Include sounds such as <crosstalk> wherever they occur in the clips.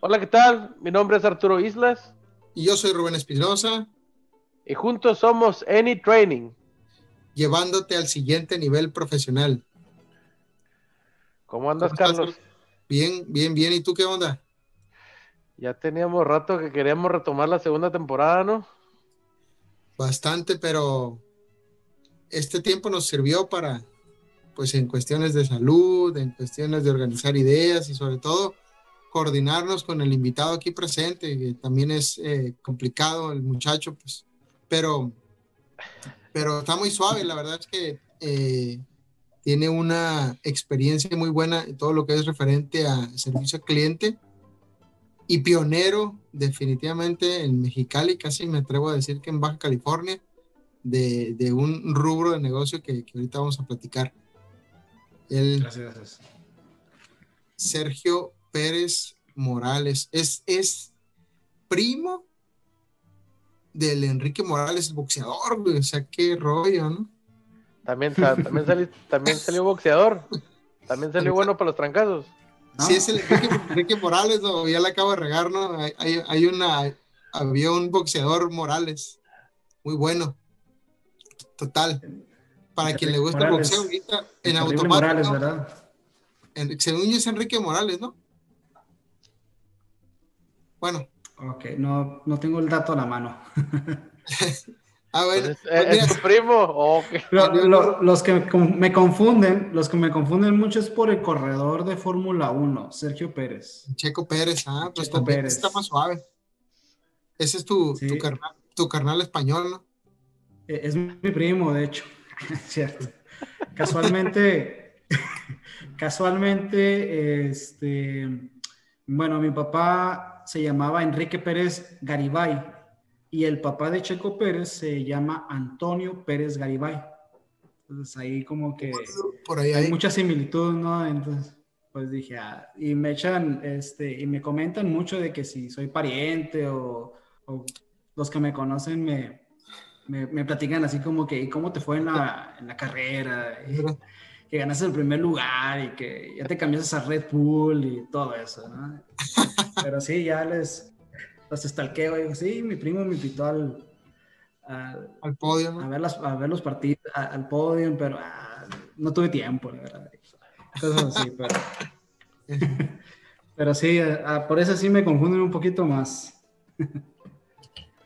Hola, ¿qué tal? Mi nombre es Arturo Islas. Y yo soy Rubén Espinosa. Y juntos somos Any Training. Llevándote al siguiente nivel profesional. ¿Cómo andas, Carlos? Bien, bien, bien. ¿Y tú qué onda? Ya teníamos rato que queríamos retomar la segunda temporada, ¿no? Bastante, pero este tiempo nos sirvió para, pues en cuestiones de salud, en cuestiones de organizar ideas y sobre todo coordinarnos con el invitado aquí presente, que también es eh, complicado el muchacho, pues, pero, pero está muy suave, la verdad es que eh, tiene una experiencia muy buena en todo lo que es referente a servicio al cliente y pionero definitivamente en Mexicali, casi me atrevo a decir que en Baja California, de, de un rubro de negocio que, que, ahorita vamos a platicar. El gracias, gracias. Sergio Pérez Morales es, es primo del Enrique Morales, el boxeador, güey. O sea, qué rollo, ¿no? También, también, salió, también <laughs> salió boxeador. También salió bueno para los trancazos. Sí, es el Enrique, Morales, ¿no? ya le acabo de regar, ¿no? Hay, hay, una, había un boxeador Morales, muy bueno, total. Para quien le gusta el boxeo ahorita, en automático. Morales, ¿verdad? En, según yo es Enrique Morales, ¿no? Bueno. Ok, no, no tengo el dato a la mano. <laughs> Ah, bueno. ¿Es, tu primo? los que me confunden, los que me confunden mucho es por el corredor de Fórmula 1, Sergio Pérez. Checo Pérez, ah, pues Checo Pérez. está más suave. Ese es tu, tu, carnal, tu carnal español, ¿no? E, es mi primo, de hecho. <laughs> Cierto. Casualmente, <laughs> casualmente, este, bueno, mi papá se llamaba Enrique Pérez Garibay y el papá de Checo Pérez se llama Antonio Pérez Garibay. Entonces ahí como que Por ahí hay, mucha similitud, ¿no? Entonces, pues dije, ah, y me echan, este, y me comentan mucho de que si soy pariente o, los que me conocen me, me, platican así como que, ¿y cómo te fue en la, en la carrera? Que ganaste el primer lugar y que ya te cambiaste a Red Bull y todo eso, ¿no? <laughs> Pero sí, ya les, los estalqueo. Digo, sí, mi primo me invitó al, al, podio. A, ver las, a ver los partidos, al podio, pero ah, no tuve tiempo, la verdad. Cosas así, <laughs> pero. pero sí, ah, por eso sí me confunden un poquito más.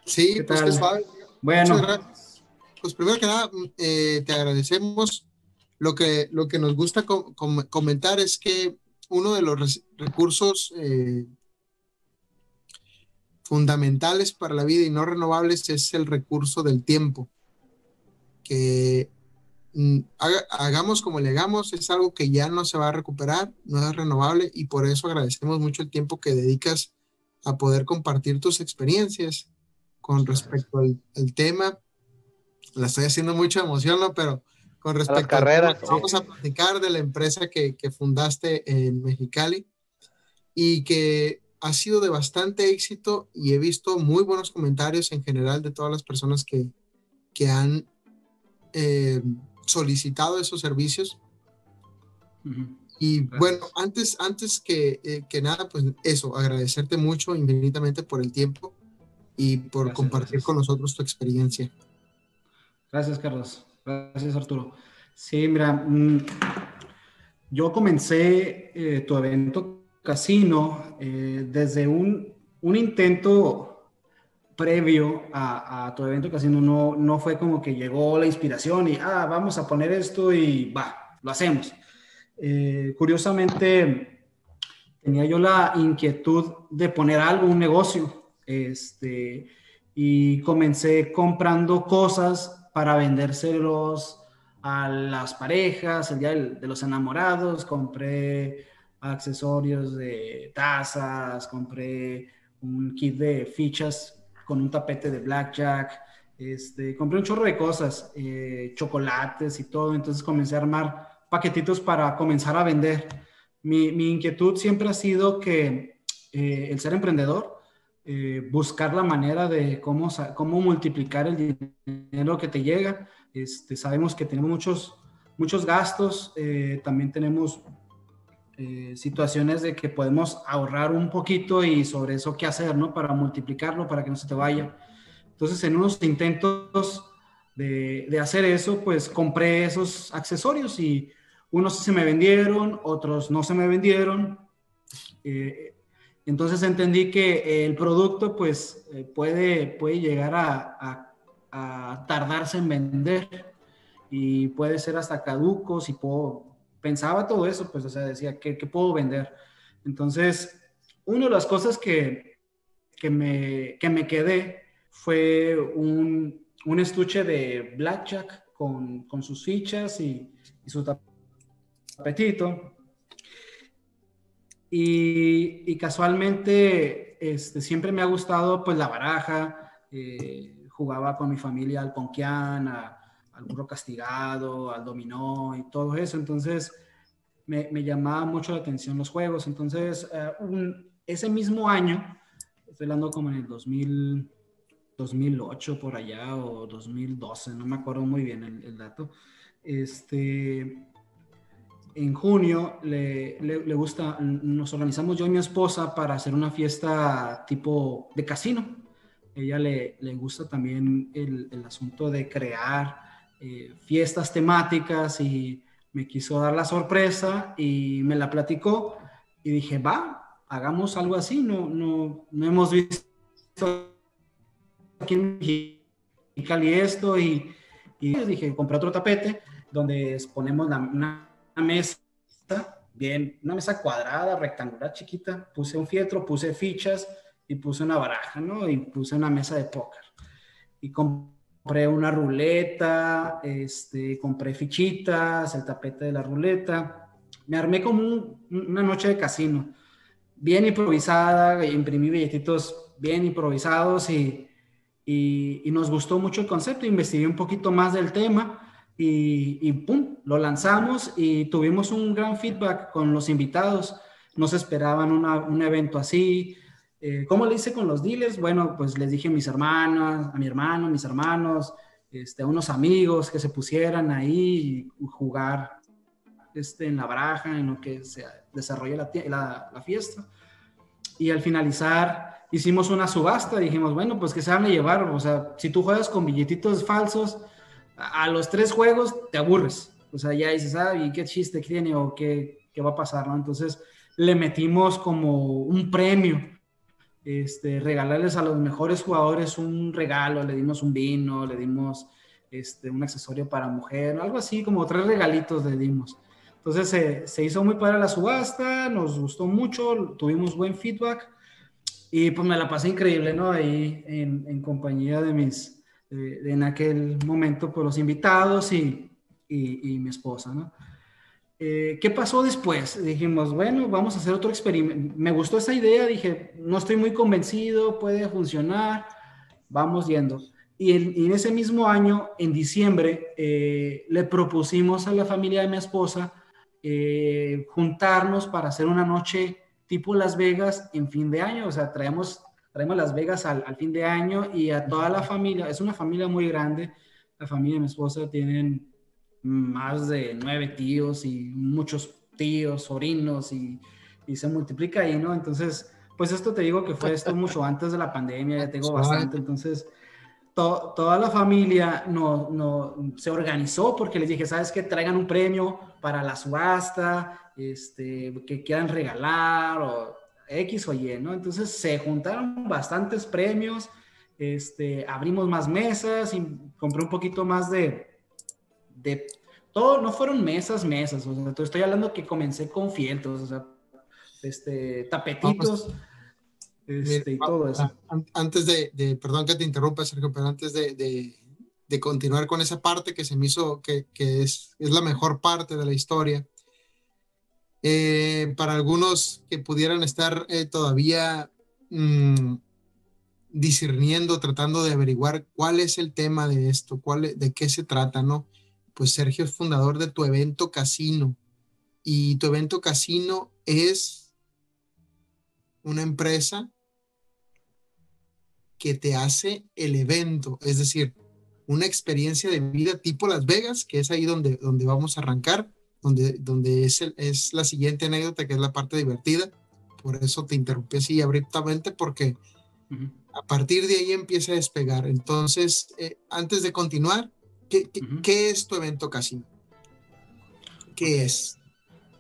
sí, pues que suave. Bueno. Pues primero que nada, eh, te agradecemos. Lo que, lo que nos gusta comentar es que uno de los recursos eh, fundamentales para la vida y no renovables es el recurso del tiempo. Que mm, hagamos como le hagamos, es algo que ya no se va a recuperar, no es renovable y por eso agradecemos mucho el tiempo que dedicas a poder compartir tus experiencias con respecto al, tema. La estoy haciendo mucha emoción, ¿no? Pero con respecto a, la vamos a platicar de la empresa que, que fundaste en Mexicali y que ha sido de bastante éxito y he visto muy buenos comentarios en general de todas las personas que, que han eh, solicitado esos servicios. Y bueno, antes, antes que, eh, que, nada, pues eso, agradecerte mucho infinitamente por el tiempo y por compartir con nosotros tu experiencia. Gracias, Carlos. Gracias, Arturo. Sí, mira, mm, yo comencé eh, tu evento casino, eh, desde un, un, intento previo a, tu evento casino, no, no fue como que llegó la inspiración y, ah, vamos a poner esto y va, lo hacemos. Eh, curiosamente, tenía yo la inquietud de poner algo, un negocio, este, y comencé comprando cosas para vendérselos a las parejas, el día de los enamorados, compré accesorios de tazas, compré un kit de fichas con un tapete de blackjack, este, compré un chorro de cosas, eh, chocolates y todo, entonces comencé a armar paquetitos para comenzar a vender. Mi, mi inquietud siempre ha sido que eh, el ser emprendedor, eh, buscar la manera de cómo, cómo multiplicar el dinero que te llega. Este, sabemos que tenemos muchos, muchos gastos, también tenemos eh, situaciones de que podemos ahorrar un poquito y sobre eso qué hacer, ¿no? Para multiplicarlo, para que no se te vaya. Entonces, en unos intentos de, de hacer eso, pues compré esos accesorios y unos se me vendieron, otros no se me vendieron. Eh, entonces entendí que el producto pues eh, puede, puede llegar a, tardarse en vender y puede ser hasta caduco si puedo, pensaba todo eso, pues o sea, decía, ¿qué, qué puedo vender? Entonces, una de las cosas que, que, me, que me quedé fue un, un estuche de blackjack con, con sus fichas y, y su apetito. Y, casualmente este, siempre me ha gustado pues la baraja, eh, jugaba con mi familia al ponquián, al burro castigado, al dominó y todo eso, entonces me, me llamaba mucho la atención los juegos, entonces eh, ese mismo año, estoy hablando como en el 2000, 2008 por allá o 2012, no me acuerdo muy bien el, el dato, este, en junio le, le, gusta, nos organizamos yo y mi esposa para hacer una fiesta tipo de casino. Ella le, le gusta también el, el, asunto de crear eh, fiestas temáticas y me quiso dar la sorpresa y me la platicó y dije, va, hagamos algo así, no, no, no hemos visto aquí en Mexicali esto y, y dije, compré otro tapete donde ponemos la, una mesa, bien, una mesa cuadrada, rectangular, chiquita, puse un fietro, puse fichas y puse una baraja, ¿no? Y puse una mesa de póker. Y compré una ruleta, este, compré fichitas, el tapete de la ruleta. Me armé como una noche de casino, bien improvisada, imprimí billetitos bien improvisados y, y, y nos gustó mucho el concepto. Investigué un poquito más del tema y, ¡pum! Lo lanzamos y tuvimos un gran feedback con los invitados. No se esperaban un evento así. Eh, ¿Cómo le hice con los dealers? Bueno, pues les dije a mis hermanas, a mi hermano, mis hermanos, este, a unos amigos que se pusieran ahí y jugar este, en la baraja, en lo que se desarrolla la, la, la fiesta. Y al finalizar, hicimos una subasta. Dijimos, bueno, pues que se van a llevar. O sea, si tú juegas con billetitos falsos, a los tres juegos te aburres. O sea, ya dices, ah, ¿y qué chiste tiene o qué, qué va a pasar? ¿no? Entonces le metimos como un premio, este, regalarles a los mejores jugadores un regalo, le dimos un vino, le dimos este, un accesorio para mujer, algo así, como tres regalitos le dimos. Entonces se, se hizo muy padre la subasta, nos gustó mucho, tuvimos buen feedback y pues me la pasé increíble, ¿no? Ahí en, en compañía de mis, en aquel momento, por pues, los invitados y, y, mi esposa, ¿no? Eh, ¿Qué pasó después? Dijimos, bueno, vamos a hacer otro experimento. Me gustó esa idea, dije, no estoy muy convencido, puede funcionar, vamos yendo. Y en, ese mismo año, en diciembre, eh, le propusimos a la familia de mi esposa eh, juntarnos para hacer una noche tipo Las Vegas en fin de año. O sea, traemos traemos Las Vegas al, al, fin de año y a toda la familia, es una familia muy grande, la familia de mi esposa tienen más de nueve tíos y muchos tíos, sobrinos y, y se multiplica ahí, ¿no? Entonces, pues esto te digo que fue esto <laughs> mucho antes de la pandemia, ya tengo bastante, entonces to, toda la familia no, no, se organizó porque les dije, ¿sabes qué? Traigan un premio para la subasta, este, que quieran regalar o X o Y, ¿no? Entonces se juntaron bastantes premios, este, abrimos más mesas y compré un poquito más de, de todo, no fueron mesas, mesas, o sea, estoy hablando que comencé con fieltros, o sea, este, tapetitos, este, y todo eso. Antes de, perdón que te interrumpa, Sergio, pero antes de, de, de, continuar con esa parte que se me hizo, que, que es, es la mejor parte de la historia, eh, para algunos que pudieran estar eh, todavía mmm, discerniendo, tratando de averiguar cuál es el tema de esto, cuál, de qué se trata, ¿no? Pues Sergio es fundador de tu evento casino y tu evento casino es una empresa que te hace el evento, es decir, una experiencia de vida tipo Las Vegas, que es ahí donde, donde vamos a arrancar, donde, donde es, el, es la siguiente anécdota, que es la parte divertida. Por eso te interrumpí así abruptamente, porque a partir de ahí empieza a despegar. Entonces, eh, antes de continuar, ¿qué, qué, es tu evento casino? ¿Qué es?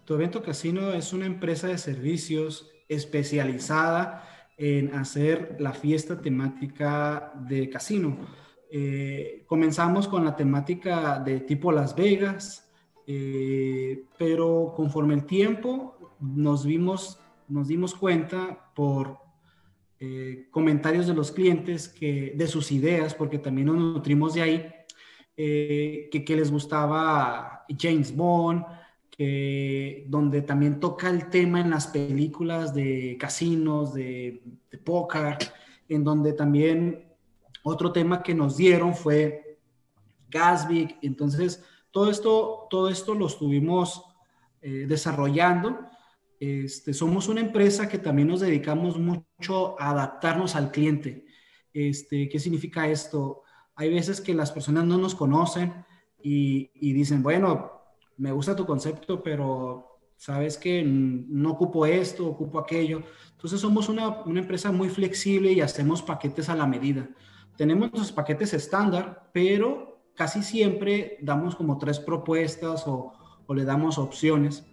Tu evento casino es una empresa de servicios especializada en hacer la fiesta temática de casino. Eh, comenzamos con la temática de tipo Las Vegas, eh, pero conforme el tiempo nos vimos, nos dimos cuenta por eh, comentarios de los clientes que de sus ideas, porque también nos nutrimos de ahí, que, que les gustaba James Bond, que, donde también toca el tema en las películas de casinos, de, de póker, en donde también otro tema que nos dieron fue Gasvik. Entonces, todo esto, todo esto lo estuvimos eh, desarrollando. Este, somos una empresa que también nos dedicamos mucho a adaptarnos al cliente. Este, ¿Qué significa esto? Hay veces que las personas no nos conocen y, y dicen, bueno, me gusta tu concepto, pero sabes que no ocupo esto, ocupo aquello. Entonces somos una, una, empresa muy flexible y hacemos paquetes a la medida. Tenemos los paquetes estándar, pero casi siempre damos como tres propuestas o, o le damos opciones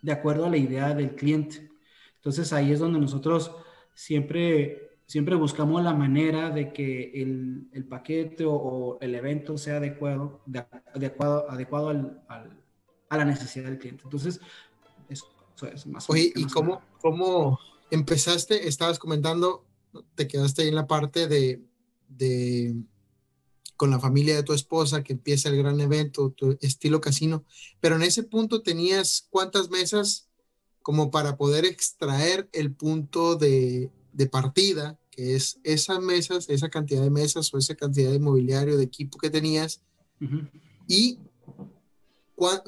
de acuerdo a la idea del cliente. Entonces ahí es donde nosotros siempre, siempre buscamos la manera de que el, el paquete o, el evento sea adecuado, de, adecuado, adecuado al, al a la necesidad del cliente. Entonces, eso, es más. Oye, ¿y cómo, cómo empezaste? Estabas comentando, te quedaste ahí en la parte de, de con la familia de tu esposa, que empieza el gran evento, tu estilo casino, pero en ese punto tenías cuántas mesas como para poder extraer el punto de, de partida, que es esas mesas, esa cantidad de mesas o esa cantidad de mobiliario, de equipo que tenías, y ¿cuál,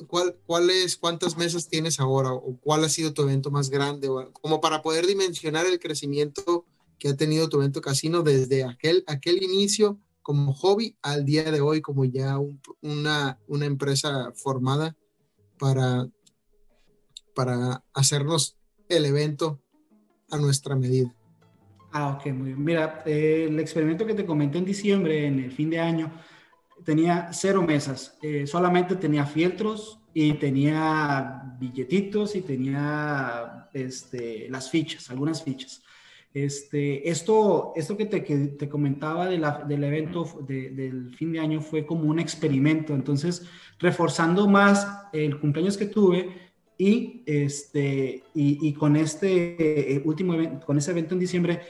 cuáles, cuántas mesas tienes ahora o cuál ha sido tu evento más grande? como para poder dimensionar el crecimiento que ha tenido tu evento casino desde aquel, aquel inicio como hobby al día de hoy como ya una, una empresa formada para, para hacernos el evento a nuestra medida. Ah, ok, muy bien. Mira, eh, el experimento que te comenté en diciembre, en el fin de año, tenía cero mesas, eh, solamente tenía fieltros y tenía billetitos y tenía este, las fichas, algunas fichas. Este, esto, esto que te, que te comentaba de del evento del fin de año fue como un experimento, entonces reforzando más el cumpleaños que tuve y, este, y con este eh, último evento, con ese evento en diciembre,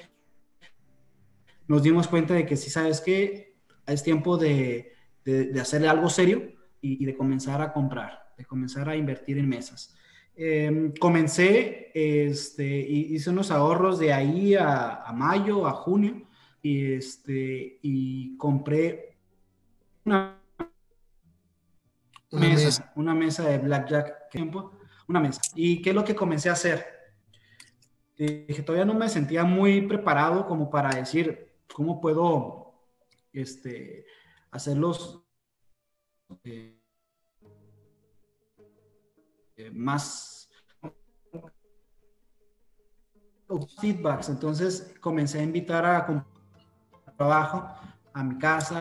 nos dimos cuenta de que si sabes que es tiempo de, de, hacerle algo serio y, de comenzar a comprar, de comenzar a invertir en mesas. Em, comencé, este, hice unos ahorros de ahí a, mayo, a junio, y, este, y compré una, mesa, una mesa de blackjack, tiempo, una mesa. ¿Y qué es lo que comencé a hacer? Dije, todavía no me sentía muy preparado como para decir cómo puedo este, hacerlos eh, eh, más feedbacks. Entonces comencé a invitar a trabajo a mi casa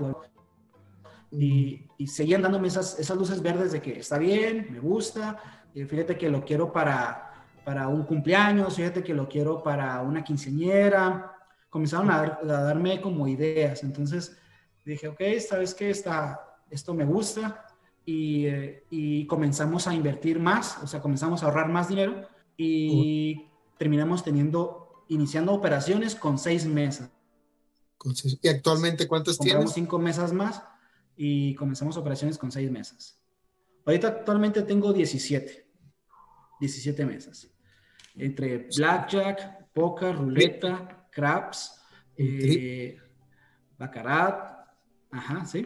y, y, seguían dándome esas, esas luces verdes de que está bien, me gusta, eh, fíjate que lo quiero para, para un cumpleaños, fíjate que lo quiero para una quinceañera. Comenzaron a, a darme como ideas. Entonces dije, ok, ¿sabes qué? Está, esto me gusta. Y, eh, y, comenzamos a invertir más, o sea, comenzamos a ahorrar más dinero y terminamos teniendo, iniciando operaciones con seis mesas. ¿Y actualmente cuántas Compramos tienes? cinco mesas más y comenzamos operaciones con seis mesas. Ahorita actualmente tengo 17, 17 mesas. Entre blackjack, poker, ruleta, craps, eh, baccarat, Ajá, sí.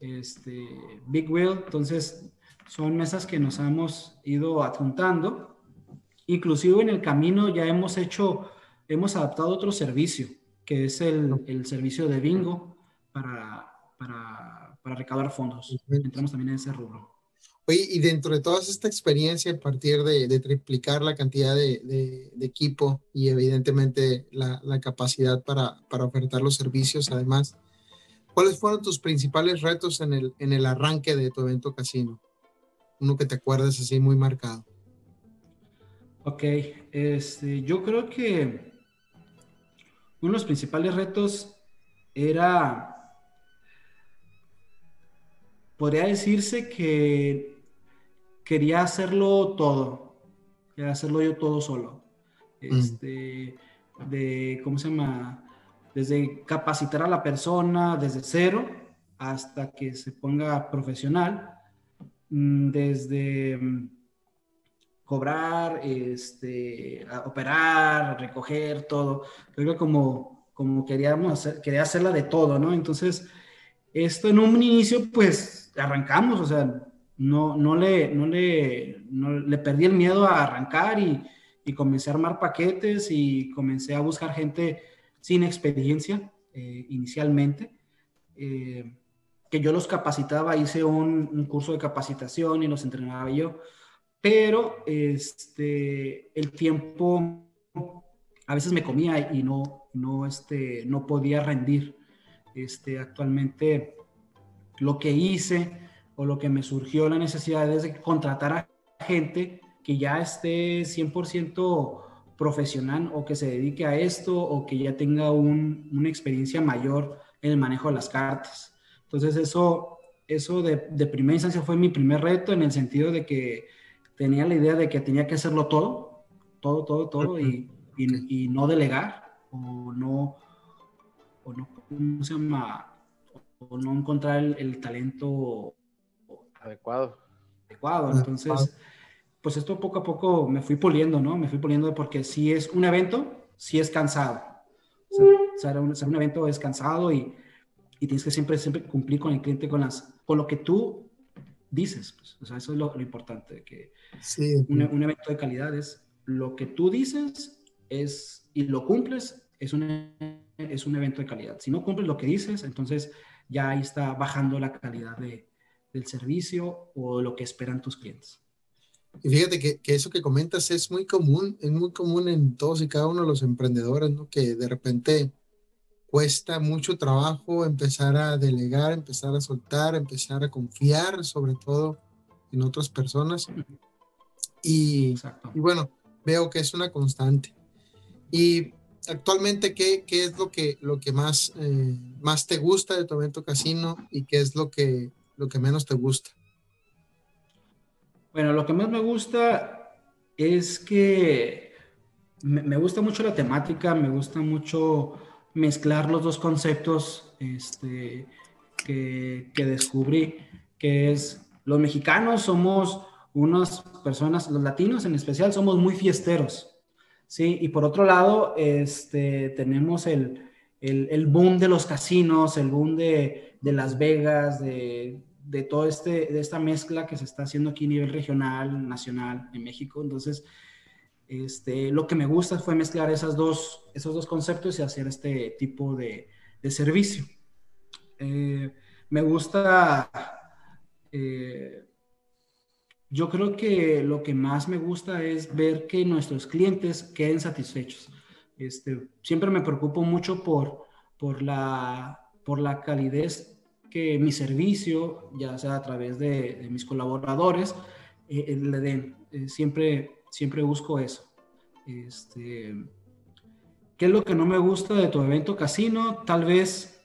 Este, Big Wheel, entonces son mesas que nos hemos ido adjuntando. Inclusive en el camino ya hemos hecho, hemos adaptado otro servicio, que es el, el servicio de bingo para, para, para, recaudar fondos. Entramos también en ese rubro. Oye, y dentro de toda esta experiencia, a partir de, triplicar la cantidad de, equipo y evidentemente la, capacidad para, para, ofertar los servicios, además, ¿cuáles fueron tus principales retos en el, en el arranque de tu evento casino? Uno que te acuerdes así muy marcado. Ok, este, yo creo que uno de los principales retos era podría decirse que quería hacerlo todo, quería hacerlo yo todo solo. Mm. Este, de, ¿cómo se llama? Desde capacitar a la persona desde cero hasta que se ponga profesional, mm, desde mm, cobrar, este, operar, recoger, todo. Creo que como, como queríamos hacer, quería hacerla de todo, ¿no? Entonces, esto en un inicio, pues arrancamos, o sea, no, no, le, no, le, le perdí el miedo a arrancar y, y, comencé a armar paquetes y comencé a buscar gente sin experiencia eh, inicialmente, eh, que yo los capacitaba, hice un, curso de capacitación y los entrenaba yo, pero este, el tiempo a veces me comía y no, no, este, no podía rendir. Este, actualmente lo que hice o lo que me surgió la necesidad es de contratar a gente que ya esté 100% profesional o que se dedique a esto o que ya tenga una experiencia mayor en el manejo de las cartas. Entonces eso, eso de, primera instancia fue mi primer reto en el sentido de que tenía la idea de que tenía que hacerlo todo, todo, todo, todo y, y, y no delegar o no, o no ¿cómo se llama? O no encontrar el, talento adecuado. Adecuado. Entonces, pues esto poco a poco me fui poliendo, ¿no? Me fui poliendo porque si es un evento, si es cansado. O sea, un, un, evento es cansado y, y, tienes que siempre, siempre cumplir con el cliente, con, las, con lo que tú dices. Pues. O sea, eso es lo, importante, que sí. un, un, evento de calidad es lo que tú dices es, y lo cumples, es un es un evento de calidad. Si no cumples lo que dices, entonces ya ahí está bajando la calidad de, del servicio o lo que esperan tus clientes. Y fíjate que, que, eso que comentas es muy común, es muy común en todos y cada uno de los emprendedores, ¿no? Que de repente cuesta mucho trabajo empezar a delegar, empezar a soltar, empezar a confiar sobre todo en otras personas. Y, y bueno, veo que es una constante. Y actualmente, ¿qué, ¿qué, es lo que, lo que más, eh, más te gusta de tu evento casino y qué es lo que, lo que menos te gusta? Bueno, lo que más me gusta es que me, gusta mucho la temática, me gusta mucho mezclar los dos conceptos este, que, que descubrí, que es los mexicanos somos unas personas, los latinos en especial, somos muy fiesteros. Sí, y por otro lado, este, tenemos el, boom de los casinos, el boom de, Las Vegas, de, de, todo este, de esta mezcla que se está haciendo aquí a nivel regional, nacional, en México. Entonces, este, lo que me gusta fue mezclar esas dos, esos dos conceptos y hacer este tipo de, servicio. Eh, me gusta eh, yo creo que lo que más me gusta es ver que nuestros clientes queden satisfechos. Este, siempre me preocupo mucho por, por, la, por la calidez que mi servicio, ya sea a través de, mis colaboradores, eh, eh, le den. Eh, siempre, siempre busco eso. Este, ¿Qué es lo que no me gusta de tu evento casino? Tal vez...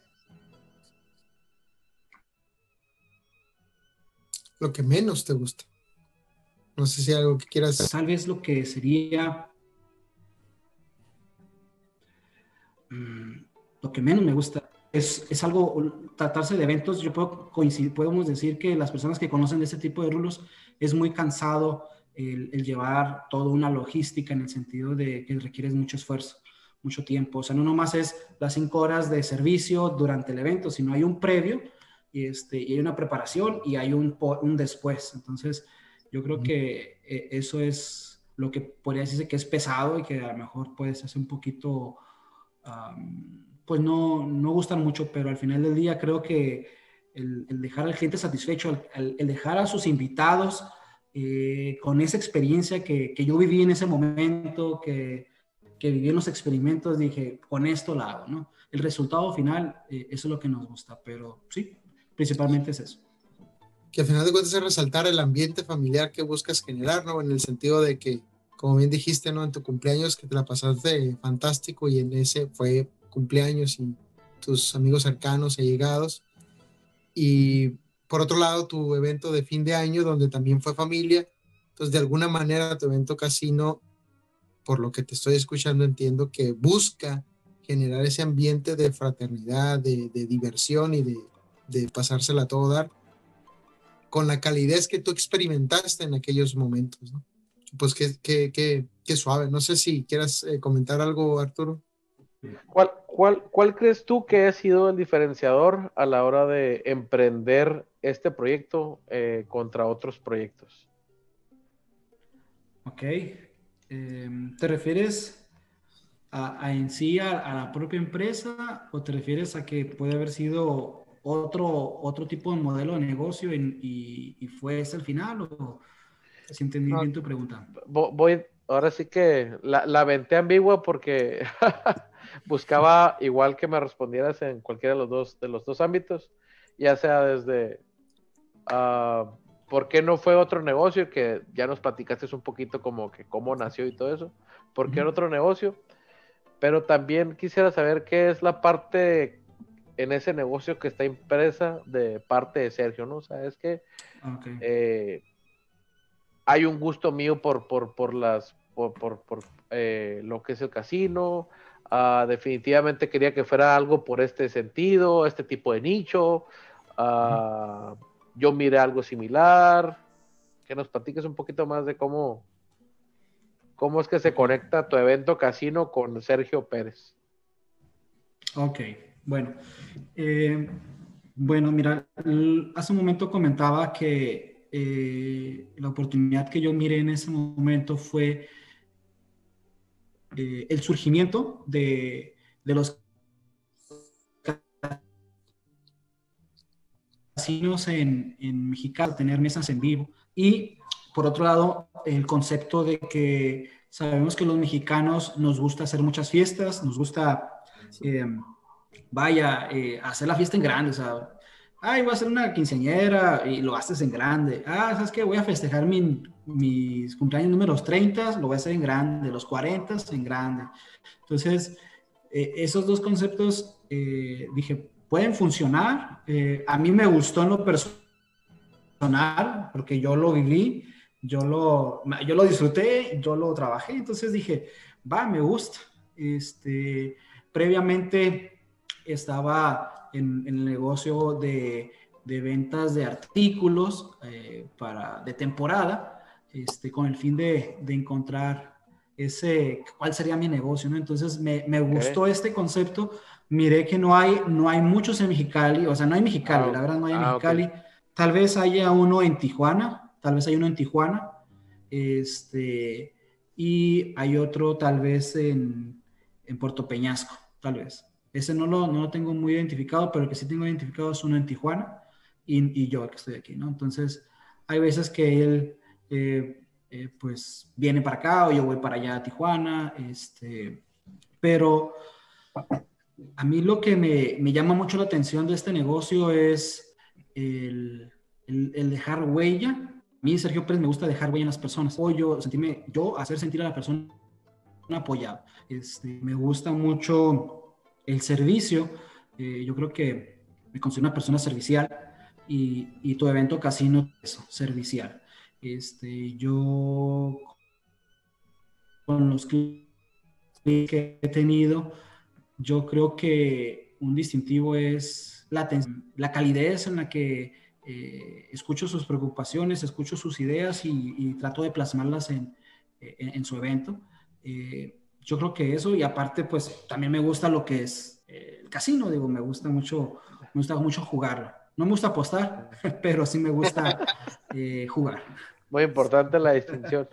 Lo que menos te gusta. No sé si hay algo que quieras. Tal vez lo que sería. Mm, lo que menos me gusta es, es, algo, tratarse de eventos. Yo puedo coincidir, podemos decir que las personas que conocen de este tipo de rulos es muy cansado el, llevar toda una logística en el sentido de que requiere mucho esfuerzo, mucho tiempo. O sea, no nomás es las cinco horas de servicio durante el evento, sino hay un previo y, este, y hay una preparación y hay un, un después. Entonces, yo creo que eh, eso es lo que podría decirse que es pesado y que a lo mejor puede ser un poquito, pues no, no gustan mucho, pero al final del día creo que el, dejar al cliente satisfecho, el, dejar a sus invitados eh, con esa experiencia que, que, yo viví en ese momento, que, que, viví en los experimentos, dije, con esto la hago, ¿no? El resultado final, eh, eso es lo que nos gusta, pero sí, principalmente es eso. Que al final de cuentas es resaltar el ambiente familiar que buscas generar, ¿no? En el sentido de que, como bien dijiste, ¿no? En tu cumpleaños que te la pasaste fantástico y en ese fue cumpleaños y tus amigos cercanos y llegados. Y por otro lado, tu evento de fin de año, donde también fue familia. Entonces, de alguna manera, tu evento casino, por lo que te estoy escuchando, entiendo que busca generar ese ambiente de fraternidad, de, diversión y de, de, pasársela a todo dar, con la calidez que tú experimentaste en aquellos momentos. ¿no? Pues qué, qué, qué, qué, suave. No sé si quieras eh, comentar algo, Arturo. ¿Cuál, cuál, cuál crees tú que ha sido el diferenciador a la hora de emprender este proyecto eh, contra otros proyectos? Ok. Em, ¿Te refieres a, en sí a, la propia empresa o te refieres a que puede haber sido otro, otro tipo de modelo de negocio y, y, fue ese el final? ¿O si entendí bien tu pregunta? Voy, ahora sí que la, la venté ambigua porque <laughs> buscaba igual que me respondieras en cualquiera de los dos, de los dos ámbitos, ya sea desde uh, por qué no fue otro negocio, que ya nos platicaste un poquito como que cómo nació y todo eso, por qué era otro negocio, pero también quisiera saber qué es la parte en ese negocio que está impresa de parte de Sergio, ¿no? O sea, es que eh, hay un gusto mío por, por, por las, por, por, por eh, lo que es el casino, Ah, definitivamente quería que fuera algo por este sentido, este tipo de nicho. Uh, yo miré algo similar. Que nos platiques un poquito más de cómo, cómo es que se conecta tu evento casino con Sergio Pérez. Ok, bueno. Eh, bueno, mira, hace un momento comentaba que eh, la oportunidad que yo miré en ese momento fue eh, el surgimiento de, los casinos en, en Mexicali, tener mesas en vivo. Y por otro lado, el concepto de que sabemos que los mexicanos nos gusta hacer muchas fiestas, nos gusta, eh, vaya, hacer la fiesta en grande, o sea, ay, voy a hacer una quinceañera y lo haces en grande. Ah, ¿sabes qué? Voy a festejar mi, mis cumpleaños números 30, lo voy a hacer en grande, los 40 en grande. Entonces, eh, esos dos conceptos, eh, dije, pueden funcionar. Eh, a mí me gustó en lo personal, porque yo lo viví, yo lo, yo lo disfruté, yo lo trabajé. Entonces dije, va, me gusta. Este, previamente estaba en, en el negocio de, de, ventas de artículos para, de temporada este, con el fin de, de, encontrar ese, cuál sería mi negocio, ¿no? Entonces me, me gustó este concepto, miré que no hay, no hay muchos en Mexicali, o sea, no hay Mexicali, ah, la verdad no hay en ah, Mexicali, tal vez haya uno en Tijuana, tal vez hay uno en Tijuana, este, y hay otro tal vez en, en Puerto Peñasco, tal vez. Ese no lo, no lo tengo muy identificado, pero el que sí tengo identificado es uno en Tijuana y, y yo que estoy aquí, ¿no? Entonces, hay veces que él eh, eh, pues viene para acá o yo voy para allá a Tijuana, este, pero a mí lo que me, me llama mucho la atención de este negocio es el, el, dejar huella. A mí, Sergio Pérez, me gusta dejar huella en las personas. O yo, sentirme, yo hacer sentir a la persona apoyado. Este, me gusta mucho el servicio. Eh, yo creo que me considero una persona servicial y, y tu evento casino es servicial. Este, yo con los clientes que he tenido, yo creo que un distintivo es la, la calidez en la que eh, escucho sus preocupaciones, escucho sus ideas y, trato de plasmarlas en, en, su evento. Eh, yo creo que eso, y aparte, pues también me gusta lo que es eh, el casino, digo, me gusta mucho, me gusta mucho jugar. No me gusta apostar, <laughs> pero sí me gusta jugar. Muy importante la distinción.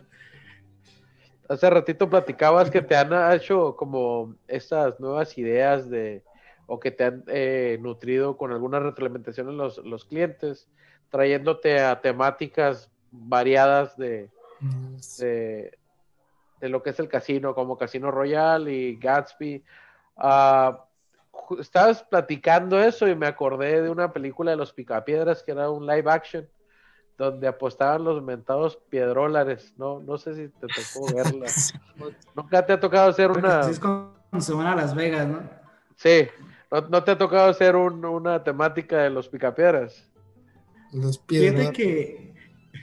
Hace ratito platicabas que te han hecho como estas nuevas ideas de, o que te han eh, nutrido con alguna retroalimentación en los, los clientes, trayéndote a temáticas variadas de, de, lo que es el casino, como Casino Royal y Gatsby. Ah, estabas platicando eso y me acordé de una película de los Picapiedras que era un live action donde apostaban los mentados piedrólares. No, no sé si te tocó <laughs> verla. <laughs> Nunca te ha tocado hacer una. es cuando se van a Las Vegas, ¿no? Sí. ¿No, te ha tocado hacer una temática de los picapiedras? Los Fíjate que,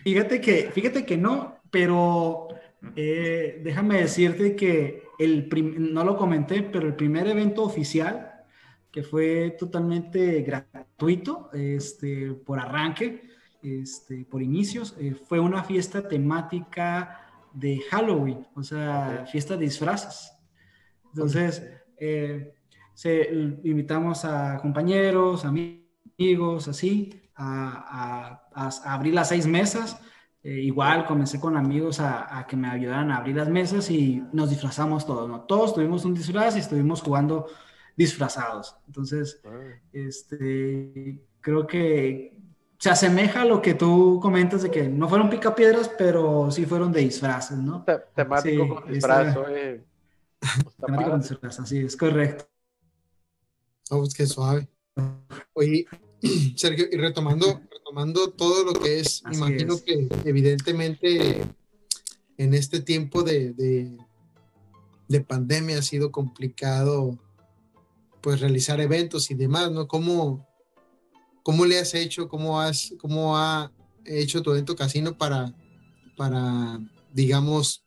fíjate que, fíjate que no, pero eh, déjame decirte que el no lo comenté, pero el primer evento oficial que fue totalmente gratuito, este, por arranque, este, por inicios, eh, fue una fiesta temática de Halloween, o sea, fiesta de disfraces. Entonces, eh, se, invitamos a compañeros, amigos, así, a, abrir las seis mesas. Eh, igual comencé con amigos a, que me ayudaran a abrir las mesas y nos disfrazamos todos, ¿no? Todos tuvimos un disfraz y estuvimos jugando disfrazados. Entonces, ah. este, creo que se asemeja a lo que tú comentas de que no fueron picapiedras, pero sí fueron de disfraces, ¿no? temático con disfraz, oye. Temático con disfraz, así es correcto. Oh, pues qué suave. Oye, <clears throat> Sergio, y retomando, retomando todo lo que es, imagino que evidentemente en este tiempo de, de, de pandemia ha sido complicado pues realizar eventos y demás, ¿no? ¿Cómo, cómo le has hecho, cómo, has, cómo ha hecho tu evento casino para, para, digamos,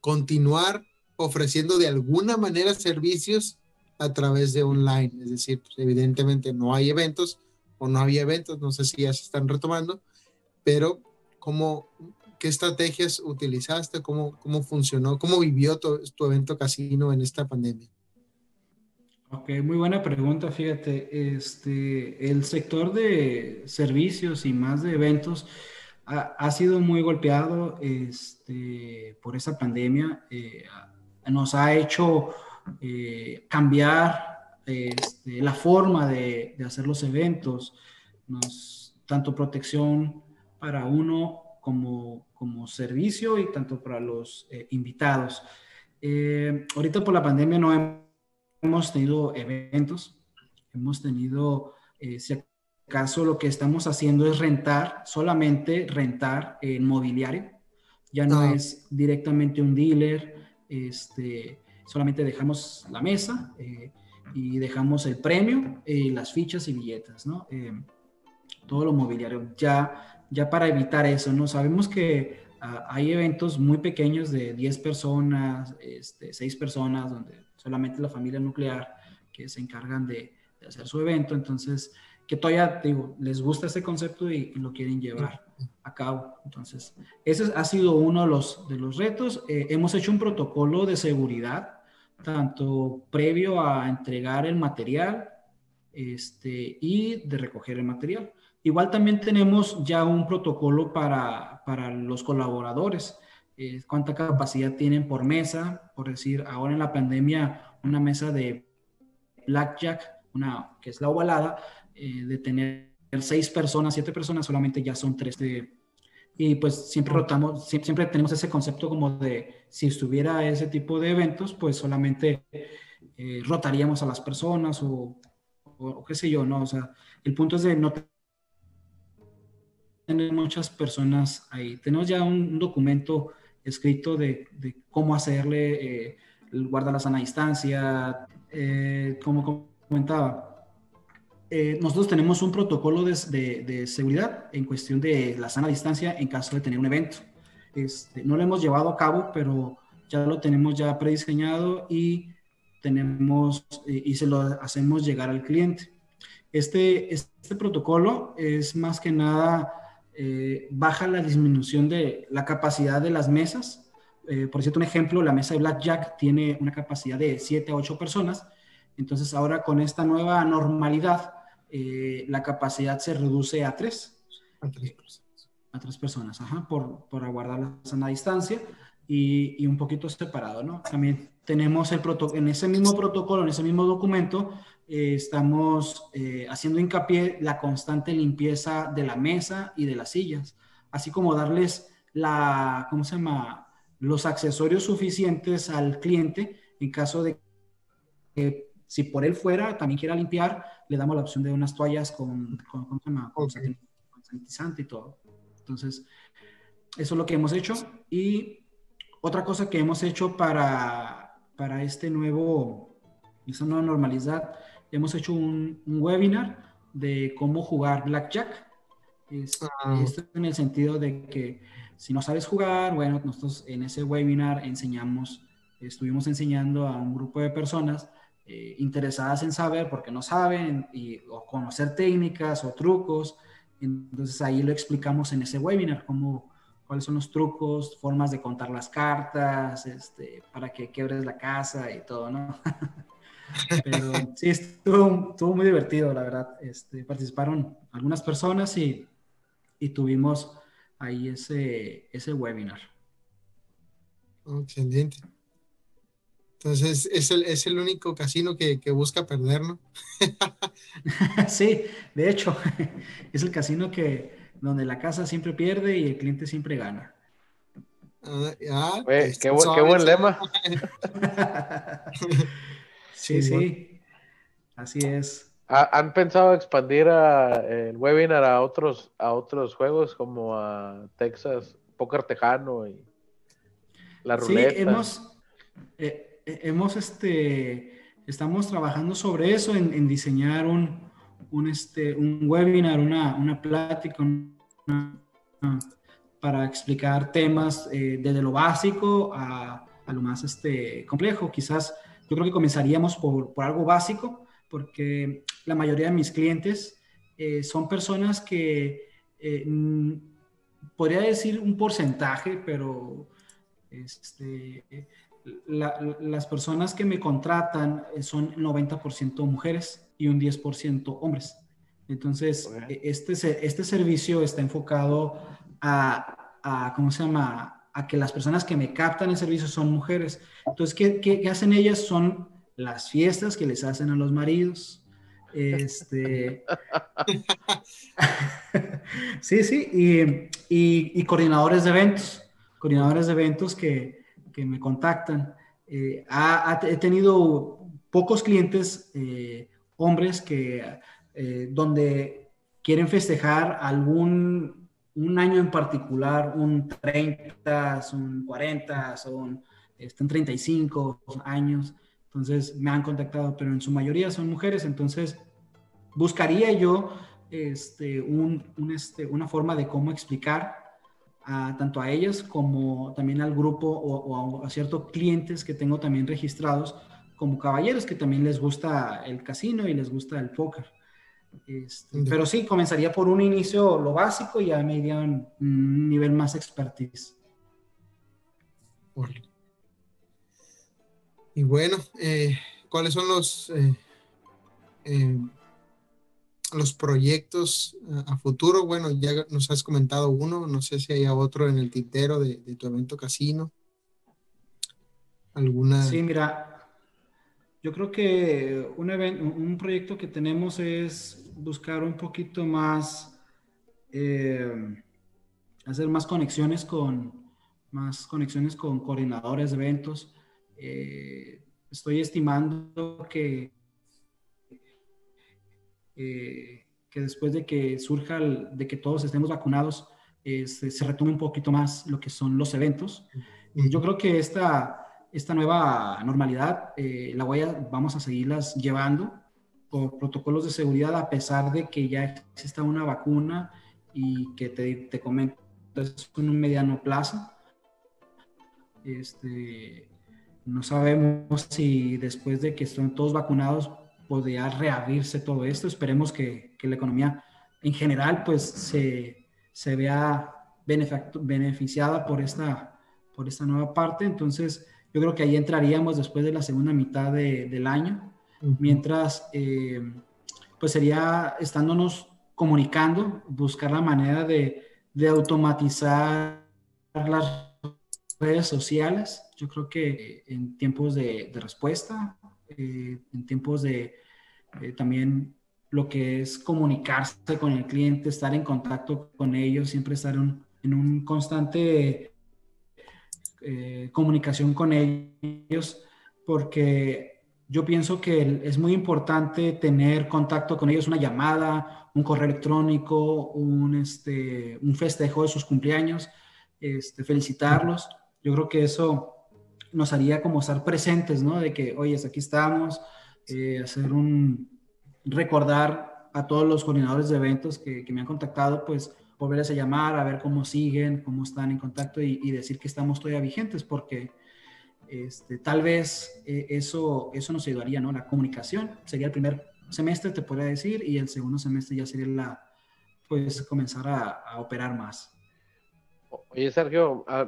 continuar ofreciendo de alguna manera servicios a través de online? Es decir, pues, evidentemente no hay eventos o no había eventos, no sé si ya se están retomando, pero ¿cómo, ¿qué estrategias utilizaste? ¿Cómo, cómo funcionó? ¿Cómo vivió tu, tu evento casino en esta pandemia? Ok, muy buena pregunta. Fíjate, este, el sector de servicios y más de eventos ha, sido muy golpeado este, por esa pandemia. Eh, nos ha hecho eh, cambiar este, la forma de, hacer los eventos, nos, tanto protección para uno como, como servicio y tanto para los eh, invitados. ahorita por la pandemia no hemos hemos tenido eventos, hemos tenido, eh, si acaso lo que estamos haciendo es rentar, solamente rentar el mobiliario, ya no ah. es directamente un dealer, este, solamente dejamos la mesa eh, y dejamos el premio, y las fichas y billetas, ¿no? Eh, todo lo mobiliario, ya, ya para evitar eso, ¿no? Sabemos que ah, hay eventos muy pequeños de 10 personas, este, 6 personas, donde solamente la familia nuclear que se encargan de, hacer su evento, entonces que todavía digo, les gusta ese concepto y, lo quieren llevar a cabo. Entonces, ese ha sido uno de los, de los retos. Eh, hemos hecho un protocolo de seguridad, tanto previo a entregar el material este, y de recoger el material. Igual también tenemos ya un protocolo para, para los colaboradores. Eh, cuánta capacidad tienen por mesa, por decir, ahora en la pandemia, una mesa de blackjack, una que es la ovalada, eh, de tener seis personas, siete personas, solamente ya son tres y pues siempre rotamos, siempre, tenemos ese concepto como de si estuviera ese tipo de eventos, pues solamente eh, rotaríamos a las personas o, o, qué sé yo, ¿no? O sea, el punto es de no tener muchas personas ahí. Tenemos ya un documento escrito de, cómo hacerle, eh, guarda la sana distancia, eh, como comentaba. Eh, nosotros tenemos un protocolo de, seguridad en cuestión de la sana distancia en caso de tener un evento. Este, no lo hemos llevado a cabo, pero ya lo tenemos ya prediseñado y tenemos y se lo hacemos llegar al cliente. Este, este protocolo es más que nada eh, baja la disminución de la capacidad de las mesas. Eh, por cierto, un ejemplo, la mesa de Blackjack tiene una capacidad de 7 a 8 personas. Entonces ahora con esta nueva normalidad, eh, la capacidad se reduce a 3. A 3 personas. A 3 personas, ajá, por, por aguardar la sana distancia. y, un poquito separado, ¿no? También tenemos el en ese mismo protocolo, en ese mismo documento, eh, estamos eh, haciendo hincapié la constante limpieza de la mesa y de las sillas, así como darles la, ¿cómo se llama? Los accesorios suficientes al cliente en caso de que si por él fuera también quiera limpiar, le damos la opción de unas toallas con, con. Con sanitizante y todo. Entonces, eso es lo que hemos hecho. Y otra cosa que hemos hecho para, para este nuevo, esta nueva normalidad, hemos hecho un, webinar de cómo jugar blackjack. Ah. Esto en el sentido de que si no sabes jugar, bueno, nosotros en ese webinar enseñamos, estuvimos enseñando a un grupo de personas eh, interesadas en saber porque no saben y, o conocer técnicas o trucos. Entonces ahí lo explicamos en ese webinar, cómo, cuáles son los trucos, formas de contar las cartas, este, para que quebres la casa y todo, ¿no? <laughs> Pero sí, estuvo, muy divertido, la verdad. Este, participaron algunas personas y, y tuvimos ahí ese, ese webinar. Excelente. Entonces, es el, es el único casino que, que busca perder, ¿no? <laughs> sí, de hecho, <laughs> es el casino que, donde la casa siempre pierde y el cliente siempre gana. Ah, qué, buen, lema. <laughs> sí, sí, así es. ¿Han pensado expandir el webinar a otros, a otros juegos como a Texas, Poker Tejano y la ruleta? Sí, hemos, eh, hemos este, estamos trabajando sobre eso, en, diseñar un, un, este, un webinar, una, una plática, para explicar temas eh, desde lo básico a, a, lo más este, complejo. Quizás yo creo que comenzaríamos por, por algo básico, porque la mayoría de mis clientes eh, son personas que, eh, mm, podría decir un porcentaje, pero este, las personas que me contratan son 90% mujeres y un 10% hombres. Entonces, e, este, este servicio está enfocado a, a, ¿cómo se llama? A que las personas que me captan el servicio son mujeres. Entonces, ¿qué, qué, hacen ellas? Son las fiestas que les hacen a los maridos. Este... <laughs> sí, sí, y, y, y, coordinadores de eventos, coordinadores de eventos que, que me contactan. Eh, he tenido pocos clientes, eh, hombres, que eh, donde quieren festejar algún un año en particular, un 30, un 40, son están 35 años. Entonces me han contactado, pero en su mayoría son mujeres. Entonces buscaría yo este, un, este, una forma de cómo explicar a, tanto a ellas como también al grupo o, a ciertos clientes que tengo también registrados como caballeros que también les gusta el casino y les gusta el póker. Este, pero sí, comenzaría por un inicio lo básico y ya me iría un nivel más expertise. Y bueno, eh, ¿cuáles son los, eh, eh, los proyectos a futuro? Bueno, ya nos has comentado uno, no sé si hay otro en el tintero de, de tu evento casino. ¿Alguna? Sí, mira, yo creo que un, un proyecto que tenemos es buscar un poquito más, eh, hacer más conexiones con, más conexiones con coordinadores de eventos. Eh, estoy estimando que, eh, que después de que surja, de que todos estemos vacunados, se, se retome un poquito más lo que son los eventos. Yo creo que esta esta nueva normalidad eh, la voy a, vamos a seguirlas llevando por protocolos de seguridad a pesar de que ya exista una vacuna y que te, te comento es en un mediano plazo. Este, no sabemos si después de que estén todos vacunados podría reabrirse todo esto. Esperemos que, que la economía en general pues se, se vea beneficiada por esta, por esta nueva parte. Entonces, yo creo que ahí entraríamos después de la segunda mitad del año, mientras eh, pues sería estándonos comunicando, buscar la manera de, automatizar las redes sociales. Yo creo que en tiempos de, respuesta, eh, en tiempos de eh, también lo que es comunicarse con el cliente, estar en contacto con ellos, siempre estar en un constante eh, comunicación con ellos, porque yo pienso que es muy importante tener contacto con ellos, una llamada, un correo electrónico, un, este, un festejo de sus cumpleaños, este, felicitarlos. Yo creo que eso nos haría como estar presentes, ¿no? De que, oye, aquí estamos, eh, hacer un, recordar a todos los coordinadores de eventos que, me han contactado, pues volverles a llamar, a ver cómo siguen, cómo están en contacto y, decir que estamos todavía vigentes, porque este, tal vez eh, eso, eso nos ayudaría, ¿no? La comunicación sería el primer semestre, te podría decir, y el segundo semestre ya sería la, pues, comenzar a, operar más. Oye, Sergio, ah,